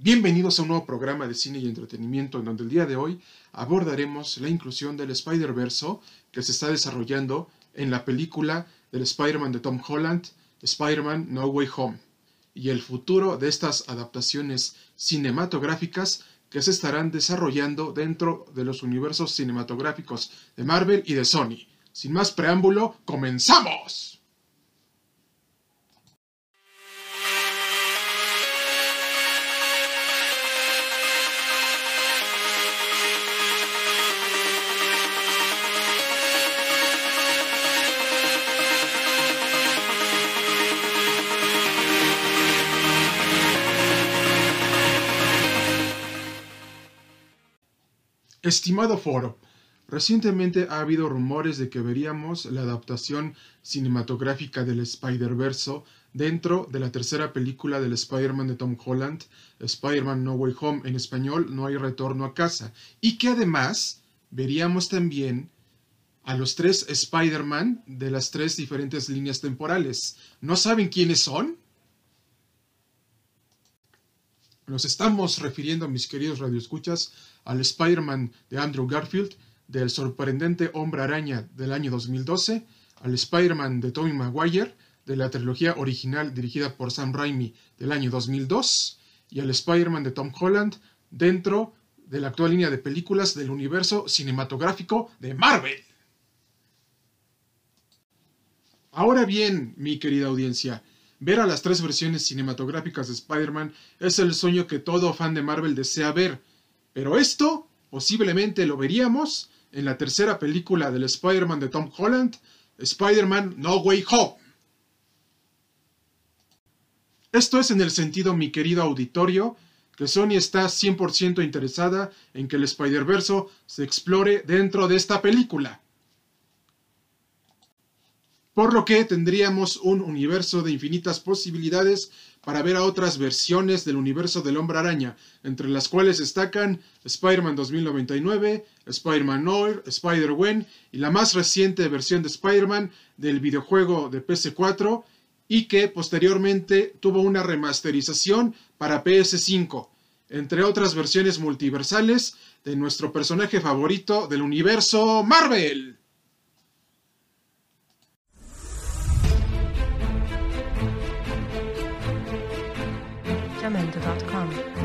Bienvenidos a un nuevo programa de cine y entretenimiento en donde el día de hoy abordaremos la inclusión del Spider-Verse que se está desarrollando en la película del Spider-Man de Tom Holland, Spider-Man No Way Home, y el futuro de estas adaptaciones cinematográficas que se estarán desarrollando dentro de los universos cinematográficos de Marvel y de Sony. Sin más preámbulo, ¡comenzamos! Estimado foro, recientemente ha habido rumores de que veríamos la adaptación cinematográfica del Spider-Verse dentro de la tercera película del Spider-Man de Tom Holland, Spider-Man No Way Home en español, No hay retorno a casa, y que además veríamos también a los tres Spider-Man de las tres diferentes líneas temporales. ¿No saben quiénes son? Nos estamos refiriendo, mis queridos radioescuchas, al Spider-Man de Andrew Garfield, del sorprendente Hombre Araña del año 2012, al Spider-Man de Tobey Maguire, de la trilogía original dirigida por Sam Raimi del año 2002, y al Spider-Man de Tom Holland dentro de la actual línea de películas del universo cinematográfico de Marvel. Ahora bien, mi querida audiencia, ver a las tres versiones cinematográficas de Spider-Man es el sueño que todo fan de Marvel desea ver, pero esto posiblemente lo veríamos en la tercera película del Spider-Man de Tom Holland, Spider-Man No Way Home. Esto es en el sentido, mi querido auditorio, que Sony está 100% interesada en que el Spider-Verse se explore dentro de esta película. Por lo que tendríamos un universo de infinitas posibilidades para ver a otras versiones del universo del hombre araña, entre las cuales destacan Spider-Man 2099, Spider-Man Noir, Spider-Gwen y la más reciente versión de Spider-Man del videojuego de PS4 y que posteriormente tuvo una remasterización para PS5, entre otras versiones multiversales de nuestro personaje favorito del universo Marvel. sacramento.com.